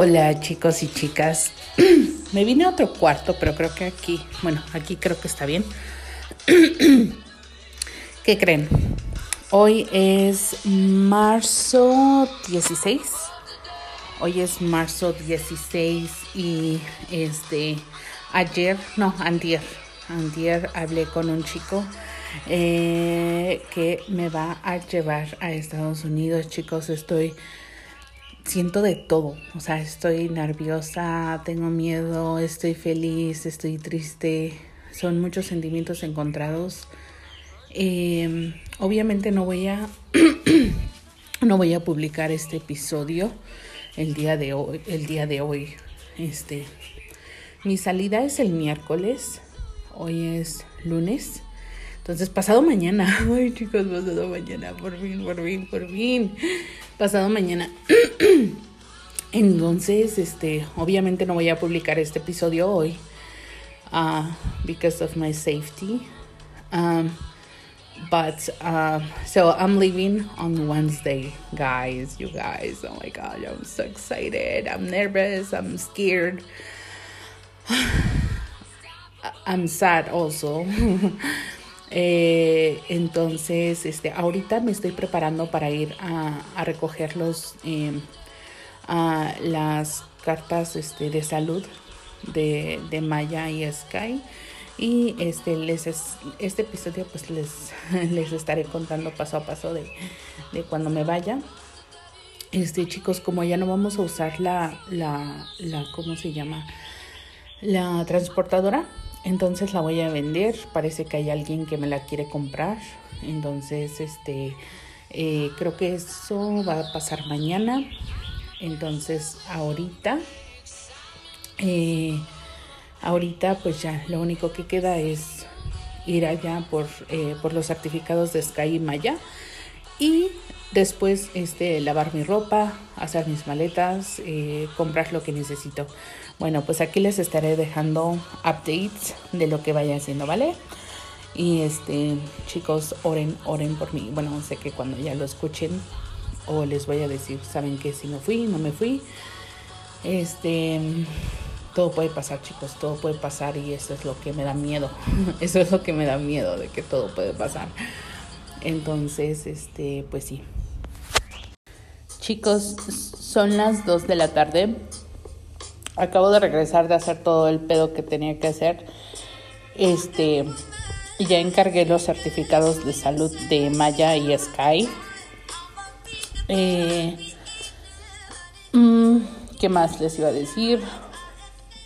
Hola chicos y chicas. Me vine a otro cuarto, pero creo que aquí, bueno, aquí creo que está bien. ¿Qué creen? Hoy es marzo 16. Hoy es marzo 16 y este ayer, no, antier, antier hablé con un chico eh, que me va a llevar a Estados Unidos, chicos. Estoy siento de todo, o sea, estoy nerviosa, tengo miedo, estoy feliz, estoy triste, son muchos sentimientos encontrados. Em, obviamente no voy a no voy a publicar este episodio el día de hoy, el día de hoy. Este mi salida es el miércoles, hoy es lunes. Entonces, pasado mañana, ay chicos, pasado mañana, por fin, por fin, por fin pasado mañana. Entonces, este, obviamente no voy a publicar este episodio hoy, uh, because of my safety. Um, but uh, so I'm leaving on Wednesday, guys. You guys, oh my god, I'm so excited. I'm nervous. I'm scared. I'm sad also. Eh, entonces, este, ahorita me estoy preparando para ir a, a recoger em, a las cartas este, de salud de, de Maya y Sky. Y este, les este episodio pues les, les estaré contando paso a paso de, de cuando me vaya. Este, chicos, como ya no vamos a usar la, la, la, ¿cómo se llama? La transportadora, entonces la voy a vender. Parece que hay alguien que me la quiere comprar. Entonces, este, eh, creo que eso va a pasar mañana. Entonces, ahorita, eh, ahorita pues ya lo único que queda es ir allá por, eh, por los certificados de Sky y Maya. Y después, este, lavar mi ropa, hacer mis maletas, comprar lo que necesito. Bueno, pues aquí les estaré dejando updates de lo que vaya haciendo, ¿vale? Y este, chicos, oren, oren por mí. Bueno, sé que cuando ya lo escuchen o les voy a decir, saben que si no fui, no me fui. Este, todo puede pasar, chicos, todo puede pasar y eso es lo que me da miedo. Eso es lo que me da miedo de que todo puede pasar. Entonces, este, pues sí. Chicos, son las 2 de la tarde acabo de regresar de hacer todo el pedo que tenía que hacer. Este, ya encargué los certificados de salud de Maya y Sky. Eh, mm, ¿Qué más les iba a decir?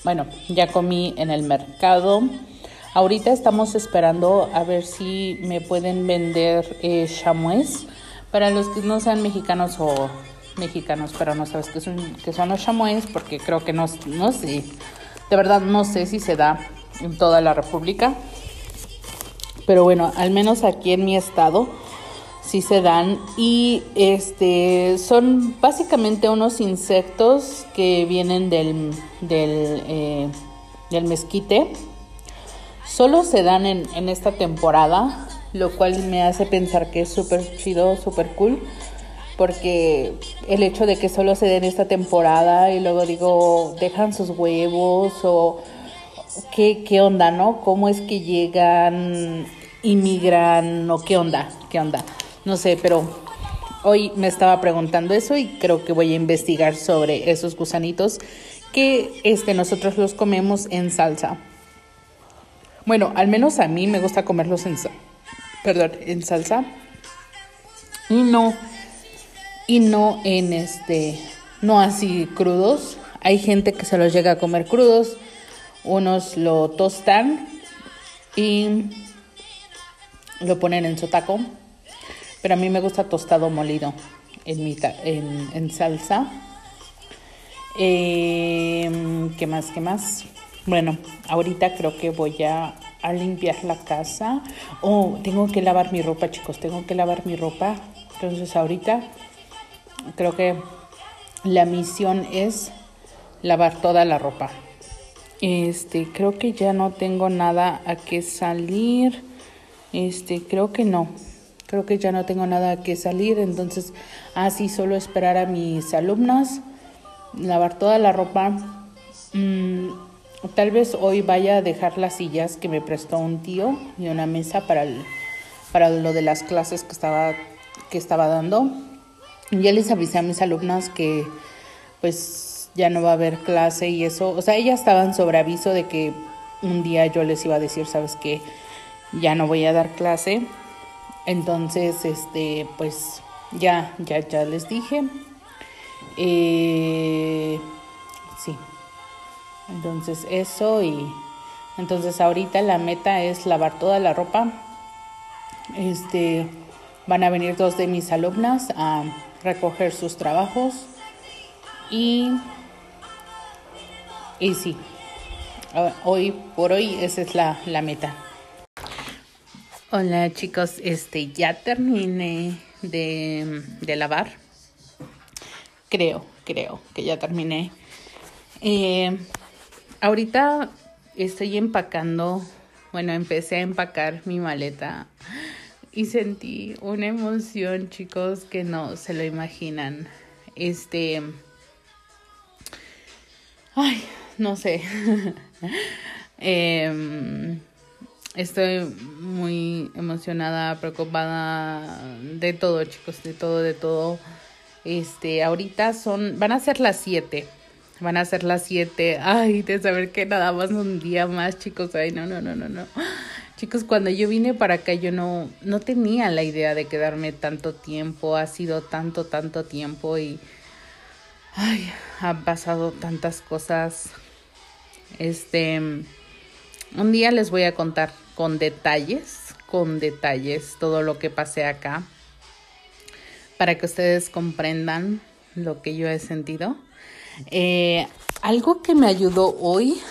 Bueno, ya comí en el mercado. Ahorita estamos esperando a ver si me pueden vender eh. Para los que no sean mexicanos o mexicanos, pero no sabes qué son, que son los chamois porque creo que no, no sé, de verdad no sé si se da en toda la República. Pero bueno, al menos aquí en mi estado sí se dan y este son básicamente unos insectos que vienen del, del, eh, del mezquite. Solo se dan en, en esta temporada, lo cual me hace pensar que es súper chido, súper cool porque el hecho de que solo se den esta temporada y luego digo, dejan sus huevos o qué, onda, ¿no? ¿Cómo es que llegan, inmigran o qué onda? ¿Qué onda? No sé, pero hoy me estaba preguntando eso y creo que voy a investigar sobre esos gusanitos que este, nosotros los comemos en salsa. Bueno, al menos a mí me gusta comerlos en, perdón, en salsa. Y no y no en este, no así crudos. Hay gente que se los llega a comer crudos, unos lo tostan y lo ponen en su taco, pero a mí me gusta tostado molido en, mi en, salsa. Em, ¿Qué más? ¿Qué más? Bueno, ahorita creo que voy a, a limpiar la casa. Oh, tengo que lavar mi ropa, chicos. Tengo que lavar mi ropa. Entonces ahorita creo que la misión es lavar toda la ropa. Este, creo que ya no tengo nada a que salir. Este, creo que no. Creo que ya no tengo nada a que salir, entonces así solo esperar a mis alumnas lavar toda la ropa. Mm, tal vez hoy vaya a dejar las sillas que me prestó un tío y una mesa para, para lo de las clases que estaba, que estaba dando. Ya les avisé a mis alumnas que pues ya no va a haber clase y eso. O sea, ellas estaban sobre aviso de que un día yo les iba a decir, sabes que ya no voy a dar clase. Entonces, este, pues ya, ya, ya les dije. Eh, sí. Entonces eso y entonces ahorita la meta es lavar toda la ropa. Este, van a venir dos de mis alumnas a recoger sus trabajos y y sí, hoy por hoy esa es la, la meta. Hola chicos, este ya terminé de, de lavar. Creo, creo que ya terminé. Eh, ahorita estoy empacando, bueno, empecé a empacar mi maleta y sentí una emoción, chicos, que no se lo imaginan. Este, ay, no sé. eh, Estoy muy emocionada, preocupada de todo, chicos, de todo, de todo. Este, ahorita son, van a ser las 7. Van a ser las 7. Ay, de saber que nada más un día más, chicos. Ay, no, no, no, no, no. Chicos, cuando yo vine para acá yo no no tenía la idea de quedarme tanto tiempo, ha sido tanto tanto tiempo y ay, han pasado tantas cosas. Este un día les voy a contar con detalles, con detalles todo lo que pasé acá para que ustedes comprendan lo que yo he sentido. Eh, algo que me ayudó hoy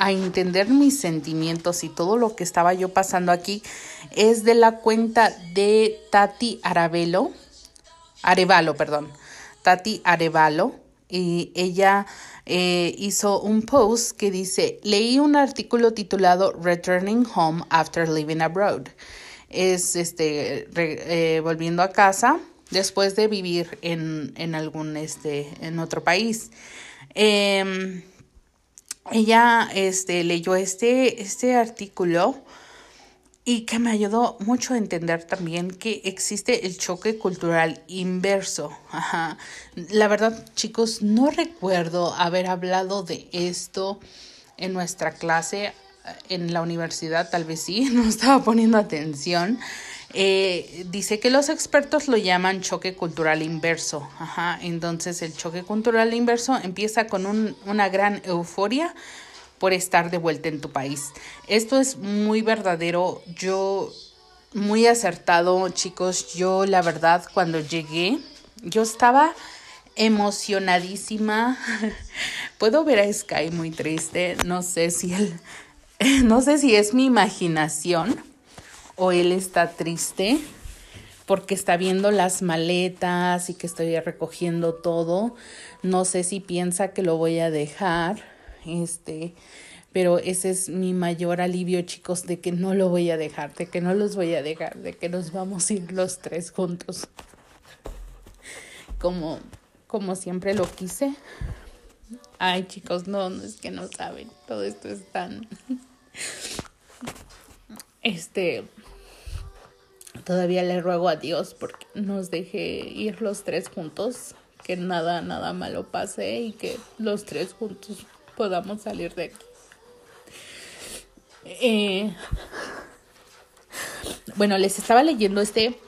a entender mis sentimientos y todo lo que estaba yo pasando aquí es de la cuenta de Tati Arevalo, Arevalo, perdón, Tati Arevalo, y ella eh, hizo un post que dice, leí un artículo titulado Returning Home After Living Abroad. Es este, eh, volviendo a casa después de vivir en, en algún, este, en otro país. Em, ella este, leyó este, este artículo y que me ayudó mucho a entender también que existe el choque cultural inverso. Ajá. La verdad, chicos, no recuerdo haber hablado de esto en nuestra clase en la universidad, tal vez sí, no estaba poniendo atención. Eh, dice que los expertos lo llaman choque cultural inverso. Ajá. Entonces el choque cultural inverso empieza con un, una gran euforia por estar de vuelta en tu país. Esto es muy verdadero. Yo, muy acertado, chicos. Yo, la verdad, cuando llegué, yo estaba emocionadísima. Puedo ver a Sky muy triste. No sé si él, no sé si es mi imaginación o él está triste porque está viendo las maletas y que estoy recogiendo todo. No sé si piensa que lo voy a dejar este, pero ese es mi mayor alivio, chicos, de que no lo voy a dejar, de que no los voy a dejar, de que nos vamos a ir los tres juntos. Como, como siempre lo quise. Ay, chicos, no, no es que no saben. Todo esto es tan. Este. Todavía le ruego a Dios porque nos deje ir los tres juntos. Que nada, nada malo pase y que los tres juntos podamos salir de aquí. Eh, bueno, les estaba leyendo este,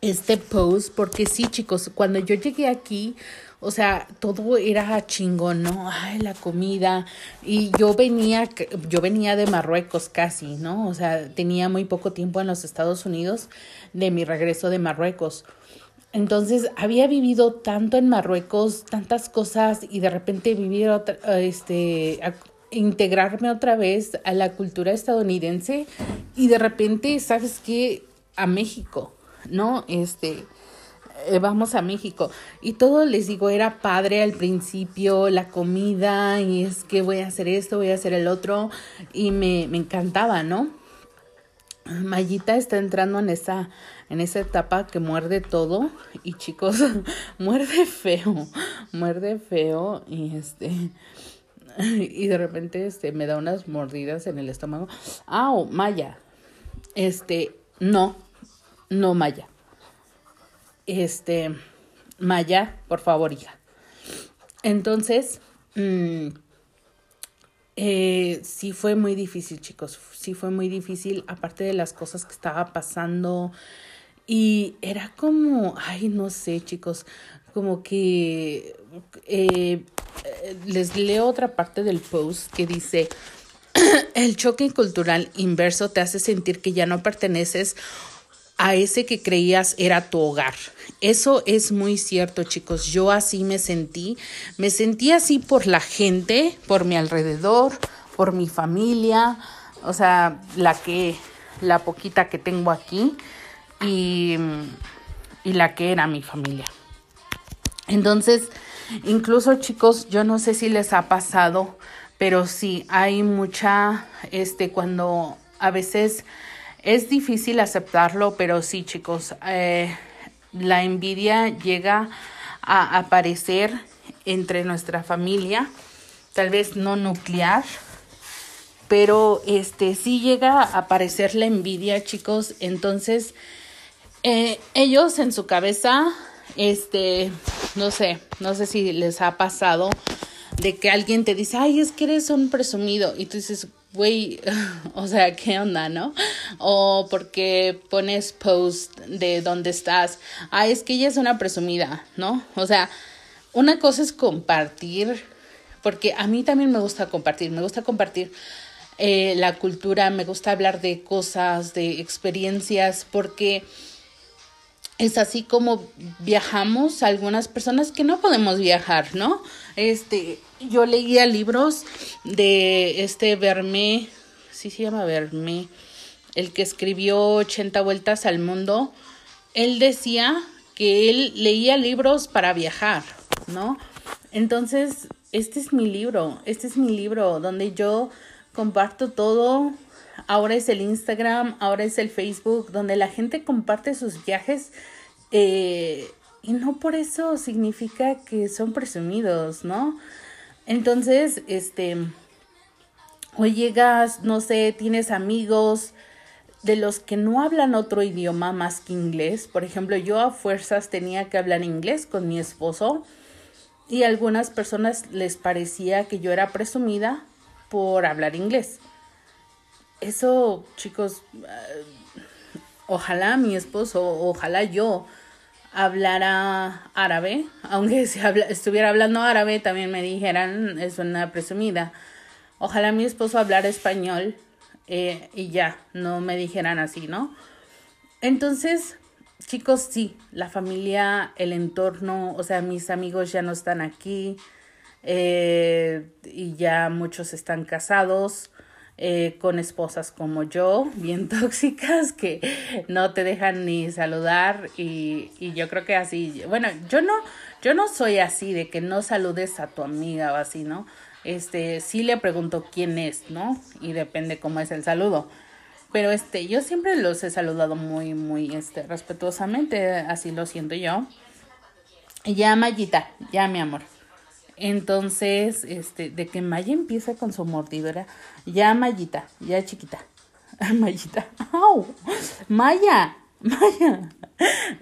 este post porque sí, chicos, cuando yo llegué aquí, o sea, todo era chingón, ¿no? Ay, la comida. Y yo venía, yo venía de Marruecos casi, ¿no? O sea, tenía muy poco tiempo en los Estados Unidos de mi regreso de Marruecos. Entonces había vivido tanto en Marruecos, tantas cosas y de repente vivir otra, este, integrarme otra vez a la cultura estadounidense y de repente, ¿sabes qué? A México, ¿no? Este, eh, vamos a México. Y todo les digo, era padre al principio, la comida, y es que voy a hacer esto, voy a hacer el otro, y me, me encantaba, ¿no? Mayita está entrando en esa, en esa etapa que muerde todo y chicos, muerde feo, muerde feo y este y de repente este me da unas mordidas en el estómago. ¡Au! Maya. Este, no, no Maya. Este, Maya, por favor, hija. Entonces, mmm, eh, sí fue muy difícil, chicos. Sí fue muy difícil, aparte de las cosas que estaba pasando. Y era como, ay, no sé, chicos, como que eh, les leo otra parte del post que dice, el choque cultural inverso te hace sentir que ya no perteneces a ese que creías era tu hogar. Eso es muy cierto, chicos. Yo así me sentí. Me sentí así por la gente, por mi alrededor, por mi familia, o sea, la que, la poquita que tengo aquí y, y la que era mi familia. Entonces, incluso chicos, yo no sé si les ha pasado, pero sí hay mucha, este, cuando a veces es difícil aceptarlo, pero sí, chicos, eh, la envidia llega a aparecer entre nuestra familia, tal vez no nuclear, pero este sí llega a aparecer la envidia, chicos. Entonces, eh, ellos en su cabeza, este, no sé, no sé si les ha pasado de que alguien te dice, ay, es que eres un presumido, y tú dices, güey, o sea, ¿qué onda, no? O porque pones post de dónde estás. Ah, es que ella es una presumida, ¿no? O sea, una cosa es compartir, porque a mí también me gusta compartir, me gusta compartir eh, la cultura, me gusta hablar de cosas, de experiencias, porque es así como viajamos algunas personas que no podemos viajar, ¿no? Este, yo leía libros de este Verme, sí se llama Verme, el que escribió 80 vueltas al mundo. Él decía que él leía libros para viajar, ¿no? Entonces, este es mi libro, este es mi libro donde yo comparto todo ahora es el Instagram, ahora es el Facebook, donde la gente comparte sus viajes eh, y no por eso significa que son presumidos, ¿no? Entonces, este, hoy llegas, no sé, tienes amigos de los que no hablan otro idioma más que inglés. Por ejemplo, yo a fuerzas tenía que hablar inglés con mi esposo y a algunas personas les parecía que yo era presumida por hablar inglés eso, chicos, eh, ojalá mi esposo, ojalá yo hablara árabe, aunque si estuviera hablando árabe también me dijeran, es una presumida. Ojalá mi esposo hablara español eh, y ya, no me dijeran así, ¿no? Entonces, chicos, sí, la familia, el entorno, o sea, mis amigos ya no están aquí eh, y ya muchos están casados. Eh, con esposas como yo, bien tóxicas, que no te dejan ni saludar y, y yo creo que así, bueno, yo no, yo no soy así de que no saludes a tu amiga o así, ¿no? Este, sí le pregunto quién es, ¿no? Y depende cómo es el saludo. Pero este, yo siempre los he saludado muy, muy, este, respetuosamente, así lo siento yo. Ya, Mayita, ya, mi amor. Entonces, este, de que Maya empieza con su mordidora, ya Mayita, ya chiquita, Mayita, ¡au! Maya, Maya.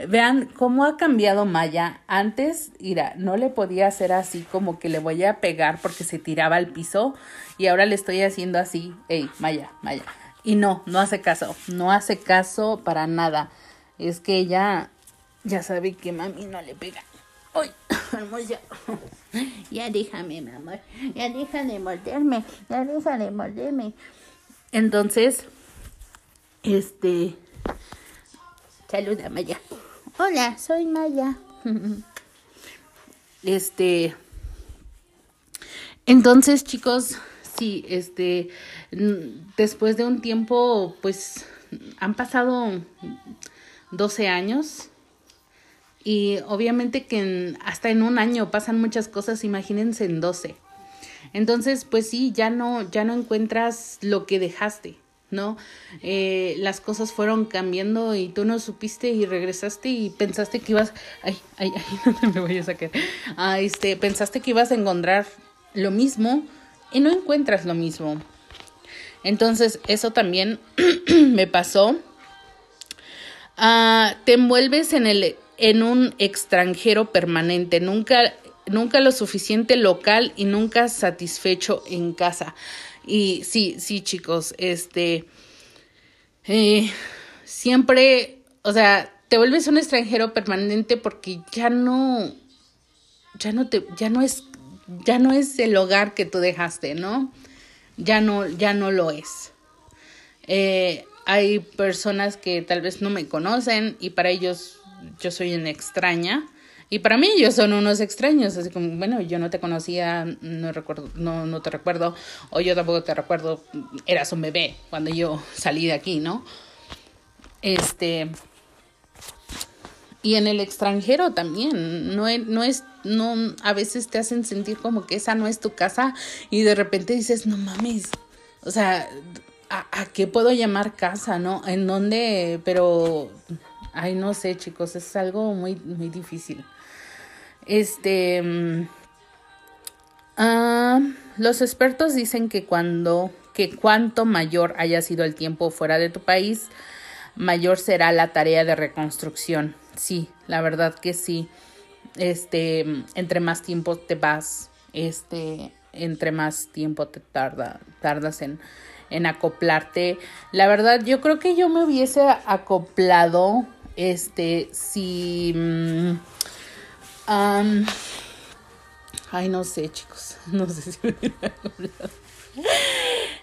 Vean cómo ha cambiado Maya. Antes, mira, no le podía hacer así como que le voy a pegar porque se tiraba al piso y ahora le estoy haciendo así, ey, Maya, Maya. Y no, no hace caso, no hace caso para nada. Es que ella ya sabe que mami no le pega. ¡Ay, Ya déjame, mi amor. Ya deja de morderme. Ya deja de morderme. Entonces, este. Saluda, Maya. Hola, soy Maya. Este. Entonces, chicos, sí, este. Después de un tiempo, pues. Han pasado 12 años y obviamente que hasta en un año pasan muchas cosas, imagínense en 12. Entonces, pues sí, ya no, ya no encuentras lo que dejaste, ¿no? Eh, las cosas fueron cambiando y tú no supiste y regresaste y pensaste que ibas, ay, ay, ay, no me voy a sacar, ah, este, pensaste que ibas a encontrar lo mismo y no encuentras lo mismo. Entonces, eso también me pasó. Ah, te envuelves en el en un extranjero permanente, nunca nunca lo suficiente local y nunca satisfecho en casa. Y sí, sí, chicos, este, eh, siempre, o sea, te vuelves un extranjero permanente porque ya no, ya no te, ya no es, ya no es el hogar que tú dejaste, ¿no? Ya no, ya no lo es. Eh, hay personas que tal vez no me conocen y para ellos yo soy una extraña y para mí ellos son unos extraños, así como, bueno, yo no te conocía, no recuerdo, no, no te recuerdo, o yo tampoco te recuerdo, eras un bebé cuando yo salí de aquí, ¿no? Este, y en el extranjero también, no, no es, no, a veces te hacen sentir como que esa no es tu casa y de repente dices, no mames, o sea, ¿a, a qué puedo llamar casa, no? ¿En dónde? Pero, ay, no sé, chicos, es algo muy, muy difícil. Este. Mm, ah, los expertos dicen que cuando. que cuanto mayor haya sido el tiempo fuera de tu país, mayor será la tarea de reconstrucción. Sí, la verdad que sí. Este, entre más tiempo te vas, este, entre más tiempo te tarda, tardas en, en acoplarte. La verdad, yo creo que yo me hubiese acoplado, este, si. Mm, ay, no sé, chicos. No sé si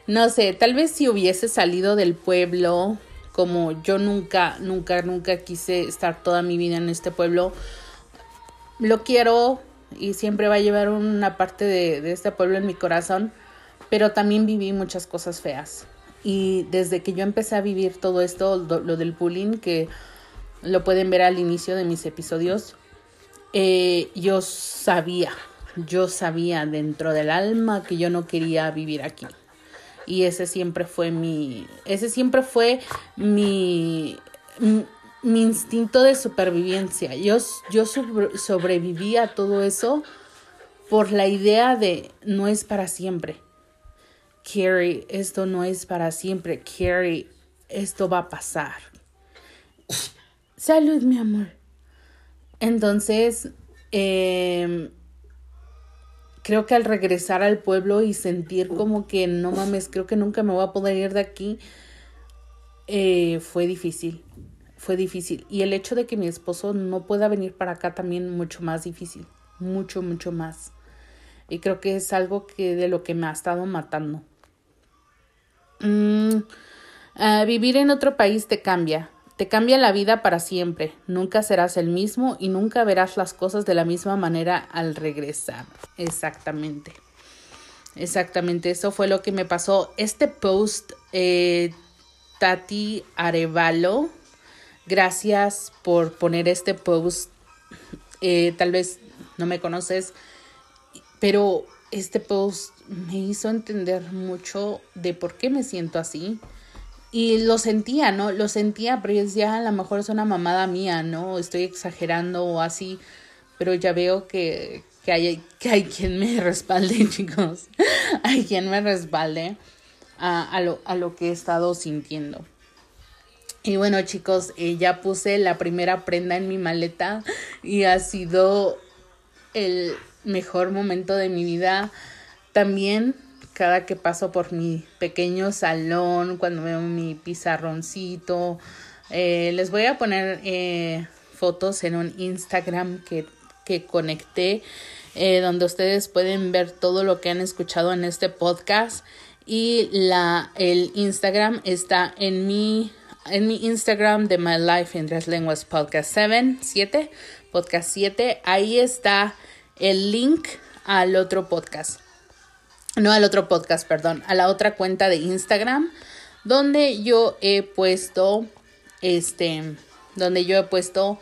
No sé, tal vez si hubiese salido del pueblo, como yo nunca, nunca, nunca quise estar toda mi vida en este pueblo, lo quiero y siempre va a llevar una parte de, de este pueblo en mi corazón, pero también viví muchas cosas feas. Y desde que yo empecé a vivir todo esto, lo del bullying, que lo pueden ver al inicio de mis episodios, eh, yo sabía, yo sabía dentro del alma que yo no quería vivir aquí. Y ese siempre fue mi, ese siempre fue mi, mi, instinto de supervivencia. Yo, yo sobreviví a todo eso por la idea de no es para siempre. Carrie, esto no es para siempre. Carrie, esto va a pasar. Salud, mi amor. Entonces, em, creo que al regresar al pueblo y sentir como que no mames, creo que nunca me voy a poder ir de aquí, eh, fue difícil, fue difícil. Y el hecho de que mi esposo no pueda venir para acá también mucho más difícil, mucho, mucho más. Y creo que es algo que de lo que me ha estado matando. Mm, ah, vivir en otro país te cambia. Te cambia la vida para siempre, nunca serás el mismo y nunca verás las cosas de la misma manera al regresar. Exactamente. Exactamente, eso fue lo que me pasó. Este post, eh, Tati Arevalo, gracias por poner este post. Eh, tal vez no me conoces, pero este post me hizo entender mucho de por qué me siento así y lo sentía, ¿no? Lo sentía, pero yo decía, a lo mejor es una mamada mía, ¿no? Estoy exagerando o así, pero ya veo que, que, hay, que hay quien me respalde, chicos. hay quien me respalde a, a, lo, a lo que he estado sintiendo. Y bueno, chicos, eh, ya puse la primera prenda en mi maleta y ha sido el mejor momento de mi vida. También cada que paso por mi pequeño salón, cuando veo mi pizarroncito. Eh, les voy a poner eh, fotos en un Instagram que, que conecté, eh, donde ustedes pueden ver todo lo que han escuchado en este podcast. Y la, el Instagram está en mi, en mi Instagram de My Life in Tres Lenguas Podcast 7, 7, Podcast 7. Ahí está el link al otro podcast no al otro podcast, perdón, a la otra cuenta de Instagram, donde yo he puesto, este, donde yo he puesto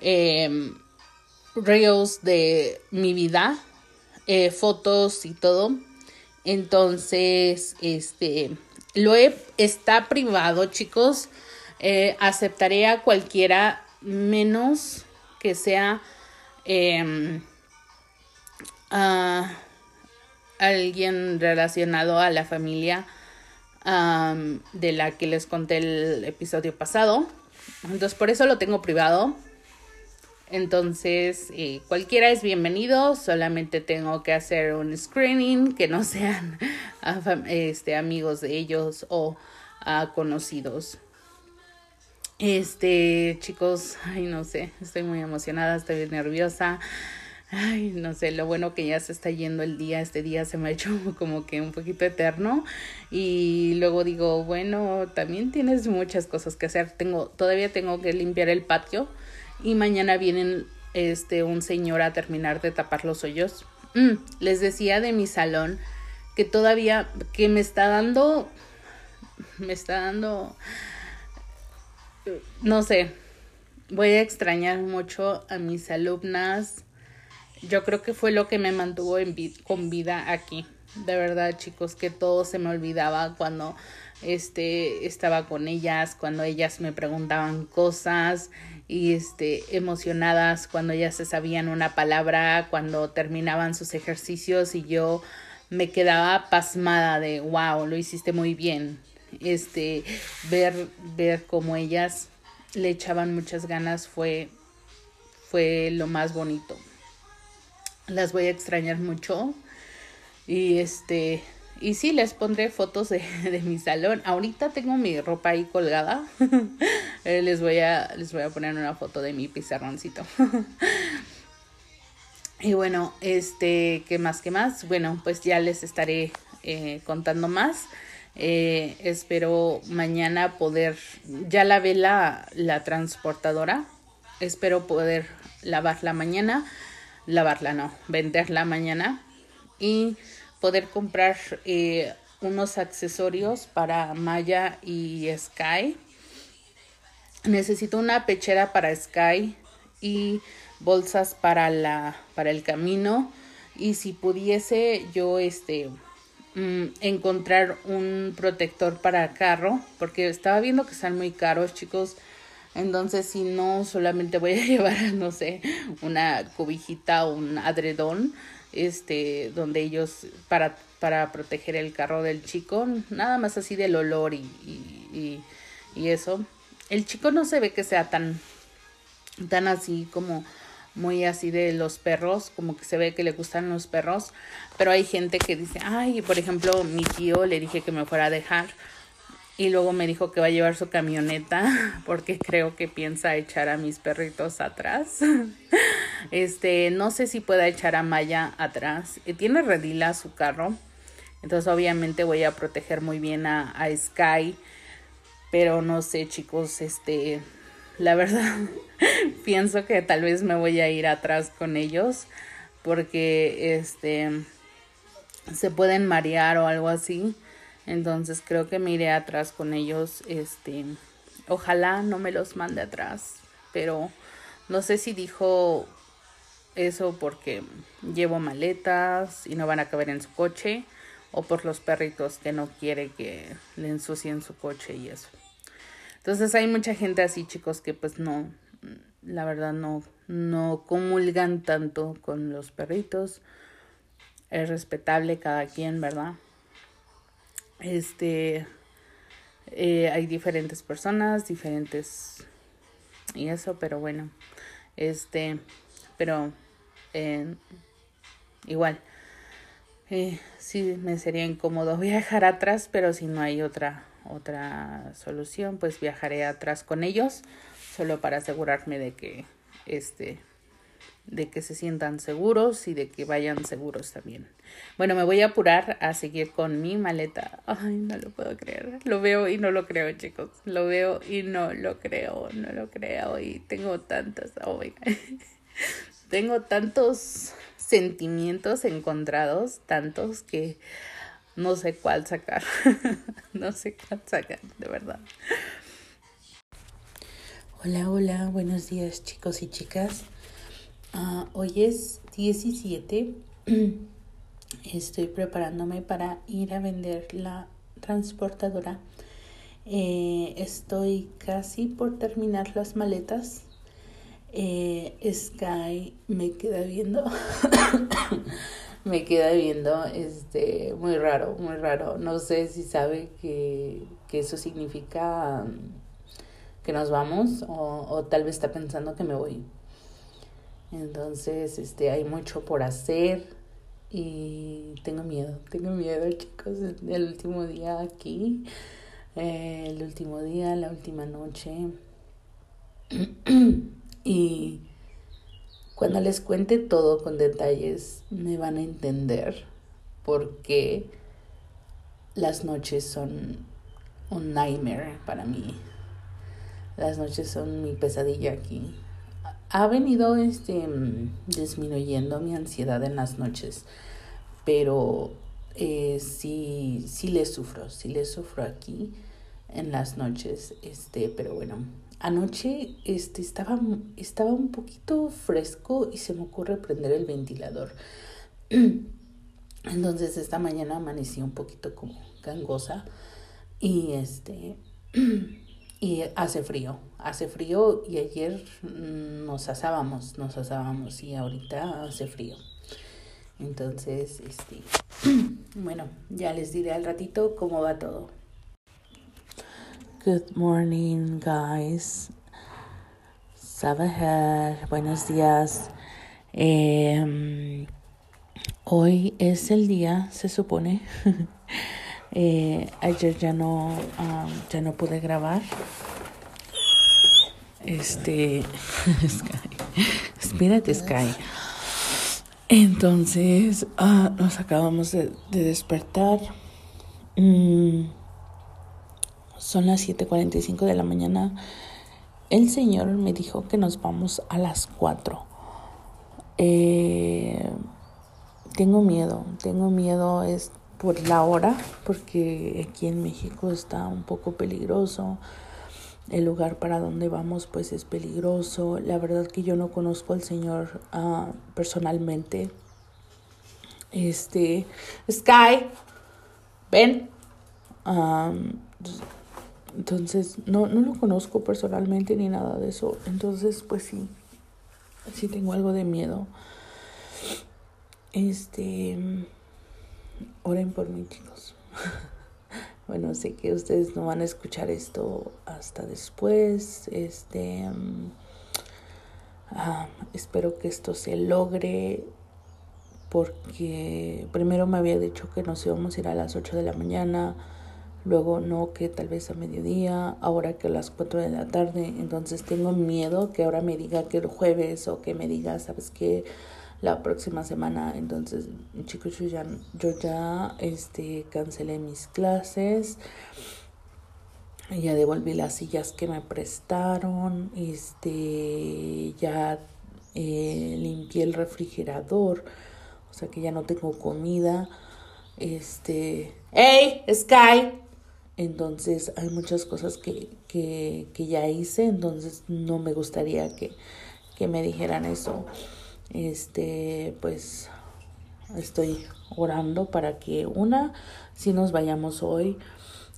eh, reels de mi vida, eh, fotos y todo. Entonces, este, lo he, está privado, chicos. Eh, aceptaré a cualquiera menos que sea em, alguien relacionado a la familia de la que les conté el episodio pasado. Entonces por eso lo tengo privado. Entonces, eh, cualquiera es bienvenido, solamente tengo que hacer un screening que no sean este, amigos de ellos o conocidos. Este, chicos, ay, no sé, estoy muy emocionada, estoy nerviosa. Ay, no sé, lo bueno que ya se está yendo el día, este día se me ha hecho como que un poquito eterno y luego digo, bueno, también tienes muchas cosas que hacer. Tengo todavía tengo que limpiar el patio y mañana vienen este un señor a terminar de tapar los hoyos. Mm, les decía de mi salón que todavía que me está dando me está dando no sé, voy a extrañar mucho a mis alumnas. Yo creo que fue lo que me mantuvo con vida aquí. De verdad, chicos, que todo se me olvidaba cuando este estaba con ellas, cuando ellas me preguntaban cosas y este emocionadas cuando ellas se sabían una palabra, cuando terminaban sus ejercicios y yo me quedaba pasmada de wow, lo hiciste muy bien. Este ver ver cómo ellas le echaban muchas ganas fue fue lo más bonito. Las voy a extrañar mucho y este y sí, les pondré fotos de, de, mi salón. Ahorita tengo mi ropa ahí colgada. Eh, les, voy a, les voy a poner una foto de mi pizarroncito. y bueno, este, ¿qué más? ¿Qué más? Bueno, pues ya les estaré eh, contando más. Eh, espero mañana poder, ya lavé la, la transportadora. Espero poder lavarla mañana. Lavarla no, venderla mañana. Y poder comprar eh, unos accesorios para Maya y Sky. Necesito una pechera para Sky y bolsas para la para el camino y si pudiese yo este mm, encontrar un protector para carro porque estaba viendo que están muy caros chicos entonces si no solamente voy a llevar no sé una cobijita o un adredón este, donde ellos, para, para proteger el carro del chico, nada más así del olor y, y, y, eso. El chico no se ve que sea tan, tan así como muy así de los perros, como que se ve que le gustan los perros, pero hay gente que dice, ay, por ejemplo, mi tío le dije que me fuera a dejar y luego me dijo que va a llevar su camioneta porque creo que piensa echar a mis perritos atrás. Este, no sé si pueda echar a Maya atrás. Eh, tiene redila su carro. Entonces obviamente voy a proteger muy bien a, a Sky. Pero no sé chicos, este, la verdad pienso que tal vez me voy a ir atrás con ellos. Porque este, se pueden marear o algo así. Entonces creo que me iré atrás con ellos. Este, ojalá no me los mande atrás. Pero no sé si dijo eso porque llevo maletas y no van a caber en su coche o por los perritos que no quiere que le ensucien su coche y eso. Entonces hay mucha gente así, chicos, que pues no, la verdad no, no comulgan tanto con los perritos. Es respetable cada quien, ¿verdad? Este, eh, hay diferentes personas, diferentes y eso, pero bueno, este, pero eh, igual, eh, sí me sería incómodo viajar atrás, pero si no hay otra, otra solución, pues viajaré atrás con ellos, solo para asegurarme de que, este, de que se sientan seguros y de que vayan seguros también. Bueno, me voy a apurar a seguir con mi maleta. Ay, no lo puedo creer. Lo veo y no lo creo, chicos. Lo veo y no lo creo, no lo creo. Y tengo tantas. Oh, tengo tantos sentimientos encontrados, tantos que no sé cuál sacar. no sé cuál sacar, de verdad. Hola, hola, buenos días chicos y chicas. Uh, hoy es 17. Estoy preparándome para ir a vender la transportadora. Eh, estoy casi por terminar las maletas. Eh, Sky me queda viendo. me queda viendo este muy raro, muy raro. No sé si sabe que, que eso significa um, que nos vamos o, o, tal vez está pensando que me voy. Entonces, este, hay mucho por hacer y tengo miedo, tengo miedo, chicos, el último día aquí, eh, el último día, la última noche. y cuando les cuente todo con detalles, me van a entender por qué las noches son un nightmare para mí. Las noches son mi pesadilla aquí. Ha venido este disminuyendo mi ansiedad en las noches, pero eh, sí, sí le sufro, sí le sufro aquí en las noches, este, pero bueno, anoche este, estaba, estaba un poquito fresco y se me ocurre prender el ventilador. Entonces esta mañana amanecí un poquito como gangosa y este y hace frío, hace frío y ayer nos asábamos, nos asábamos y ahorita hace frío. Entonces, este, bueno, ya les diré al ratito cómo va todo. Good morning, guys. Buenos días. Eh, hoy es el día, se supone. Eh, ayer ya no, um, ya no pude grabar. Este, Sky, espérate Sky. Entonces, uh, nos acabamos de, de despertar. Mm, son las 7:45 de la mañana. El Señor me dijo que nos vamos a las 4. Eh, tengo miedo, tengo miedo. Es, por la hora, porque aquí en México está un poco peligroso. El lugar para donde vamos pues es peligroso. La verdad que yo no conozco al Señor uh, personalmente. Este, Sky, ven. Entonces, no, no lo conozco personalmente ni nada de eso. Entonces, pues sí, sí tengo algo de miedo. Este, Oren por mí, chicos. bueno, sé que ustedes no van a escuchar esto hasta después. Este. Um, espero que esto se logre. Porque primero me había dicho que nos íbamos a ir a las 8 de la mañana. Luego no, que tal vez a mediodía. Ahora que a las 4 de la tarde. Entonces tengo miedo que ahora me diga que el jueves o que me diga, ¿sabes qué? La próxima semana. Entonces, chicos, yo ya, yo ya este, cancelé mis clases. Ya devolví las sillas que me prestaron. Este, ya eh, limpié el refrigerador. O sea que ya no tengo comida. Este. ¡Hey! Sky. Entonces hay muchas cosas que, que, que ya hice. Entonces no me gustaría que, que me dijeran eso este, pues estoy orando para que una, si nos vayamos hoy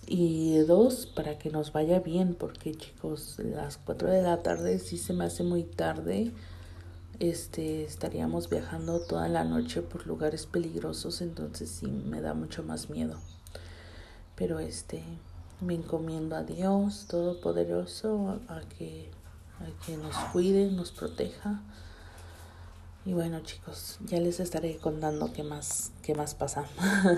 y dos, para que nos vaya bien, porque chicos, las cuatro de la tarde sí se me hace muy tarde. Este, estaríamos viajando toda la noche por lugares peligrosos, entonces sí me da mucho más miedo. Pero este, me encomiendo a Dios Todopoderoso a que, a que nos cuide, nos proteja y bueno chicos, ya les estaré contando qué más, qué más pasa.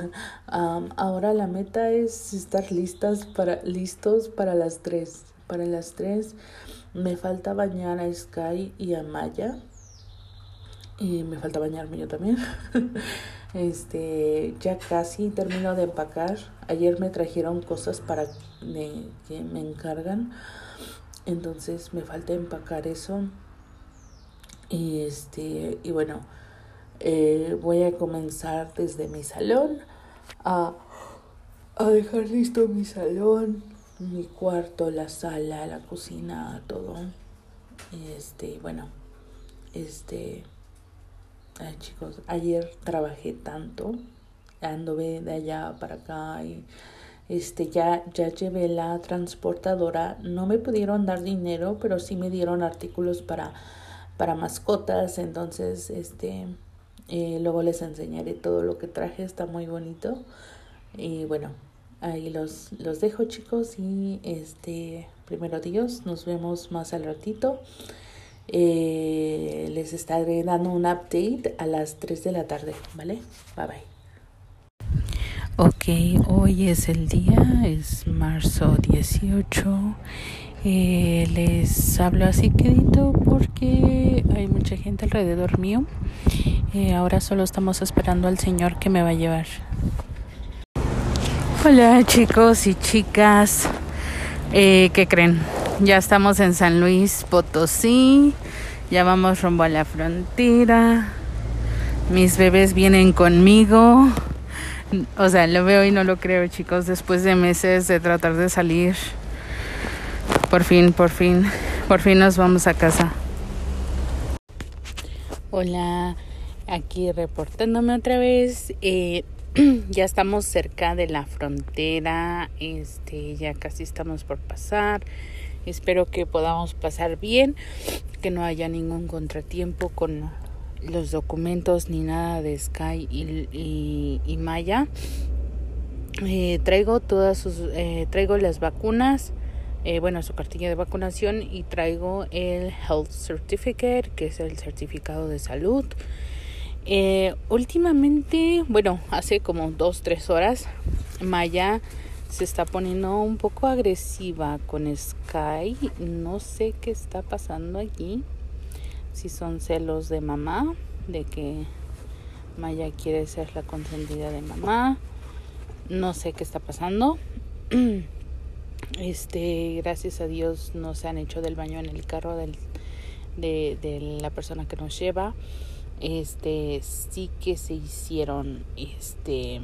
ahora la meta es estar listas para, listos para las 3. Para las 3 me falta bañar a Sky y a Maya. Y me falta bañarme yo también. este, ya casi termino de empacar. Ayer me trajeron cosas para que me encargan. Entonces me falta empacar eso y este, y bueno, eh, voy a comenzar desde mi salón a, a dejar listo mi salón, mi cuarto, la sala, la cocina, todo. Y este, bueno, este, ay, chicos, ayer trabajé tanto, anduve de allá para acá y Este, ya, ya llevé la transportadora. No me pudieron dar dinero, pero sí me dieron artículos para, para mascotas. Entonces, este, eh, luego les enseñaré todo lo que traje. Está muy bonito. Y bueno, ahí los, los dejo chicos. Y este, primero Dios, nos vemos más al ratito. Eh, les estaré dando un update a las 3 de la tarde, ¿vale? Bye bye. Ok, hoy es el día, es marzo 18. Eh, les hablo así quedito porque hay mucha gente alrededor mío. Eh, ahora solo estamos esperando al Señor que me va a llevar. Hola chicos y chicas, eh, ¿qué creen? Ya estamos en San Luis Potosí, ya vamos rumbo a la frontera. Mis bebés vienen conmigo. O sea, lo veo y no lo creo, chicos. Después de meses de tratar de salir, por fin, por fin, por fin nos vamos a casa. Hola, aquí reportándome otra vez. Eh, ya estamos cerca de la frontera. Este, ya casi estamos por pasar. Espero que podamos pasar bien, que no haya ningún contratiempo con los documentos ni nada de Sky y, Maya. Eh, traigo todas sus, eh, traigo las vacunas, eh, bueno, su cartilla de vacunación y traigo el Health Certificate, que es el certificado de salud. últimamente, bueno, hace como dos, tres horas, Maya se está poniendo un poco agresiva con Sky. No sé qué está pasando allí si son celos de mamá, de que Maya quiere ser la consentida de mamá. No sé qué está pasando. Este, gracias a Dios no se han hecho del baño en el carro del, de, de la persona que nos lleva. Este, sí que se hicieron, este,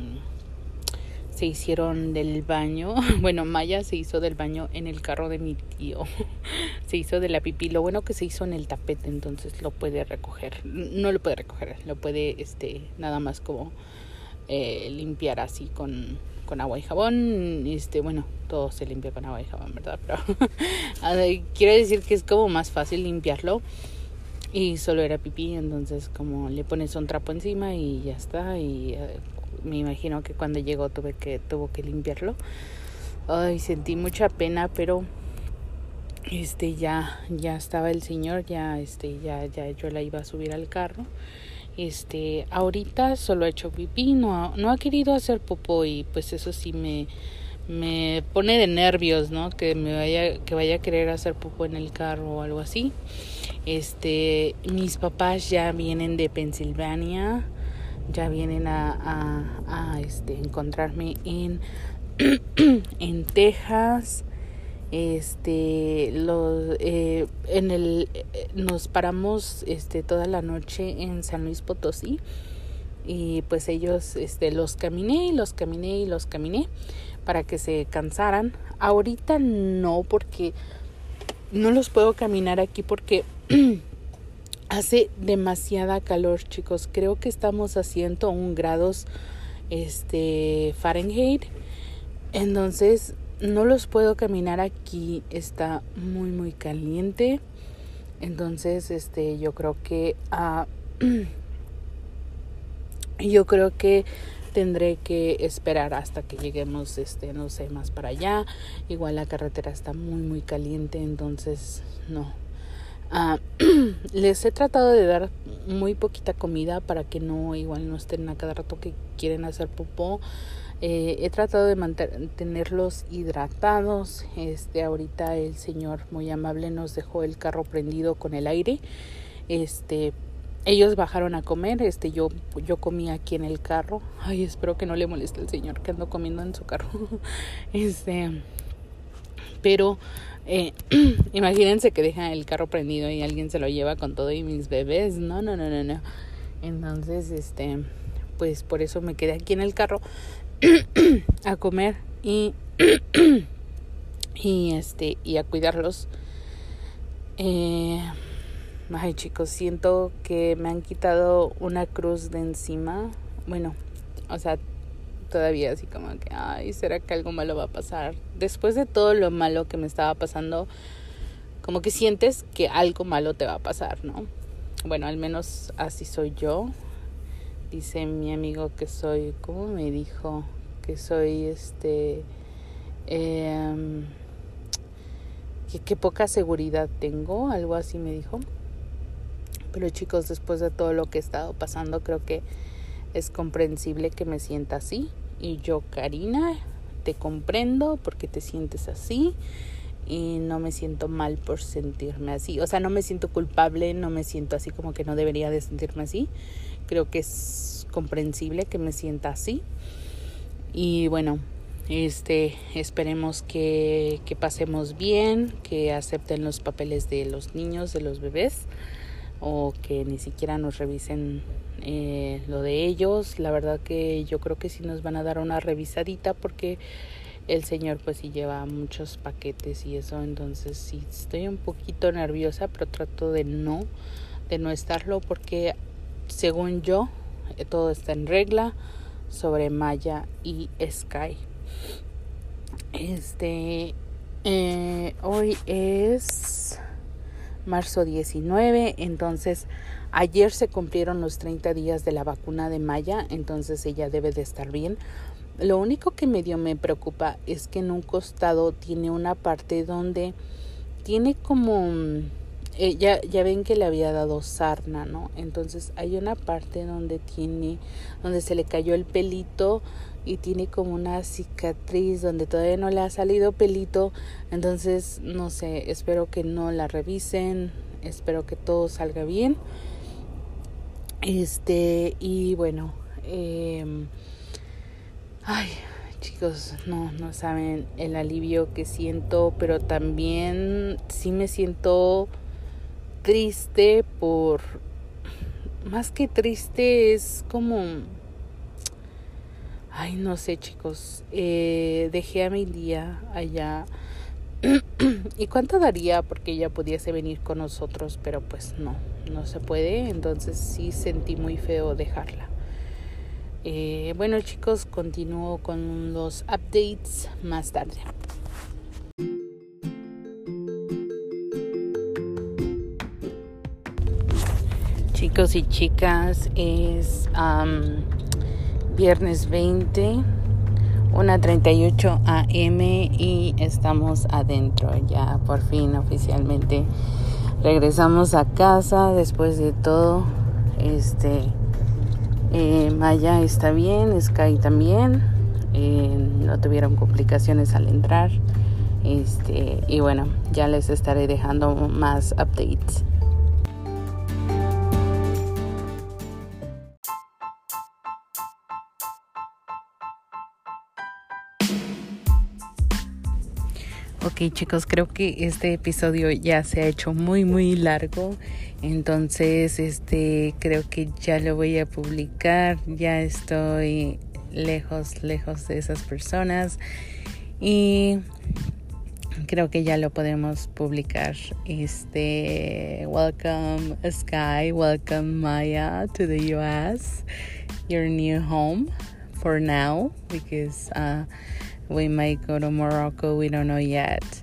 se hicieron del baño. Bueno, Maya se hizo del baño en el carro de mi tío. Se hizo de la pipí. Lo bueno que se hizo en el tapete, entonces lo puede recoger. No lo puede recoger, lo puede, este, nada más como eh, limpiar así con, con agua y jabón. Este, bueno, todo se limpia con agua y jabón, ¿verdad? Pero quiero decir que es como más fácil limpiarlo. Y solo era pipí, entonces como le pones un trapo encima y ya está. Y eh, me imagino que cuando llegó tuve que tuvo que limpiarlo. Ay, sentí mucha pena, pero este ya ya estaba el señor, ya este ya ya yo la iba a subir al carro. Este, ahorita solo ha hecho pipí, no, no ha querido hacer popó y pues eso sí me me pone de nervios, ¿no? Que me vaya que vaya a querer hacer popó en el carro o algo así. Este, mis papás ya vienen de Pensilvania ya vienen a, a, este, encontrarme en, en Texas. Este, los, eh, en el, nos paramos este, toda la noche en San Luis Potosí y pues ellos este, los caminé y los caminé y los caminé para que se cansaran. Ahorita no porque no los puedo caminar aquí porque Hace demasiada calor, chicos. Creo que estamos a 101 grados este Fahrenheit. Entonces, no los puedo caminar aquí. Está muy muy caliente. Entonces, este yo creo que uh, yo creo que tendré que esperar hasta que lleguemos este no sé más para allá igual la carretera está muy muy caliente entonces no Ah, les he tratado de dar muy poquita comida para que no, igual no estén a cada rato que quieren hacer popó. Eh, he tratado de mantenerlos hidratados. Este, ahorita el señor muy amable nos dejó el carro prendido con el aire. Este, ellos bajaron a comer, este, yo, yo comí aquí en el carro. Ay, espero que no le moleste al señor que ando comiendo en su carro. este, pero eh, imagínense que deja el carro prendido y alguien se lo lleva con todo y mis bebés. No, no, no, no, no. Entonces, este, pues por eso me quedé aquí en el carro a comer y y este y a cuidarlos. Eh, ay chicos, siento que me han quitado una cruz de encima. Bueno, o sea, todavía así como que, ay, ¿será que algo malo va a pasar? Después de todo lo malo que me estaba pasando, como que sientes que algo malo te va a pasar, ¿no? Bueno, al menos así soy yo. Dice mi amigo que soy, ¿cómo me dijo? Que soy este... Eh, que, que poca seguridad tengo, algo así me dijo. Pero chicos, después de todo lo que he estado pasando, creo que es comprensible que me sienta así. Y yo, Karina, te comprendo porque te sientes así y no me siento mal por sentirme así. O sea, no me siento culpable, no me siento así como que no debería de sentirme así. Creo que es comprensible que me sienta así. Y bueno, este esperemos que, que pasemos bien, que acepten los papeles de los niños, de los bebés o que ni siquiera nos revisen eh, lo de ellos. La verdad que yo creo que sí nos van a dar una revisadita porque el señor pues sí lleva muchos paquetes y eso, entonces sí estoy un poquito nerviosa, pero trato de no, de no estarlo porque según yo eh, todo está en regla sobre Maya y Sky. Este, eh, hoy es marzo 19, entonces ayer se cumplieron los 30 días de la vacuna de Maya, entonces ella debe de estar bien. Lo único que medio me preocupa es que en un costado tiene una parte donde tiene como eh, ya, ya ven que le había dado sarna, ¿no? Entonces hay una parte donde tiene, donde se le cayó el pelito y tiene como una cicatriz donde todavía no le ha salido pelito. Entonces, no sé, espero que no la revisen, espero que todo salga bien. Este, y bueno, eh, ay, chicos, no, no saben el alivio que siento, pero también sí me siento triste por, más que triste, es como Ay, no sé, chicos. Eh, dejé a mi día allá. ¿Y cuánto daría porque ella pudiese venir con nosotros? Pero pues no, no se puede. Entonces sí sentí muy feo dejarla. Eh, bueno, chicos, continúo con los updates más tarde. Chicos y chicas, es viernes 20, 1.38 am y estamos adentro ya por fin oficialmente. Regresamos a casa después de todo. Este eh, Maya está bien, Sky también. Eh, no tuvieron complicaciones al entrar. Este, y bueno, ya les estaré dejando más updates. Ok chicos, creo que este episodio ya se ha hecho muy muy largo. Entonces, este creo que ya lo voy a publicar. Ya estoy lejos, lejos de esas personas. Y creo que ya lo podemos publicar. Este, welcome Sky, welcome Maya to the US, your new home for now because uh, we might go to Morocco. We don't know yet.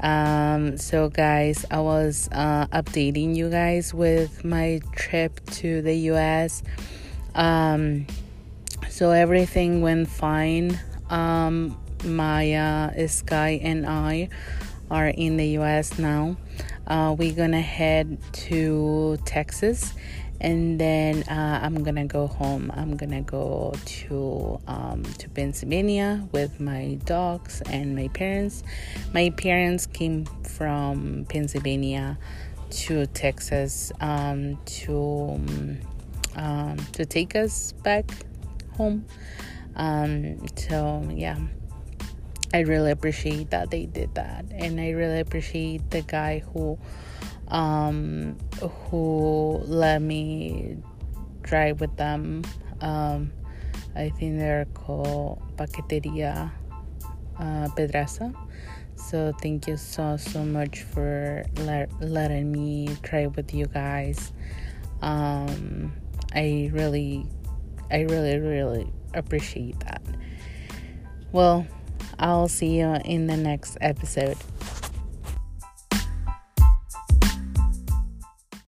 Um, so, guys, I was uh, updating you guys with my trip to the US. Um, so, everything went fine. Um, Maya, Sky, and I are in the US now. Uh, we're gonna head to Texas and then uh, I'm gonna go home. I'm gonna go to um, to Pennsylvania with my dogs and my parents. My parents came from Pennsylvania to Texas um, to um, to take us back home. Um, so yeah. I really appreciate that they did that, and I really appreciate the guy who um, who let me drive with them. Um, I think they're called Paqueteria uh, Pedraza. So thank you so so much for let, letting me drive with you guys. Um, I really, I really, really appreciate that. Well, I'll see you in the next episode.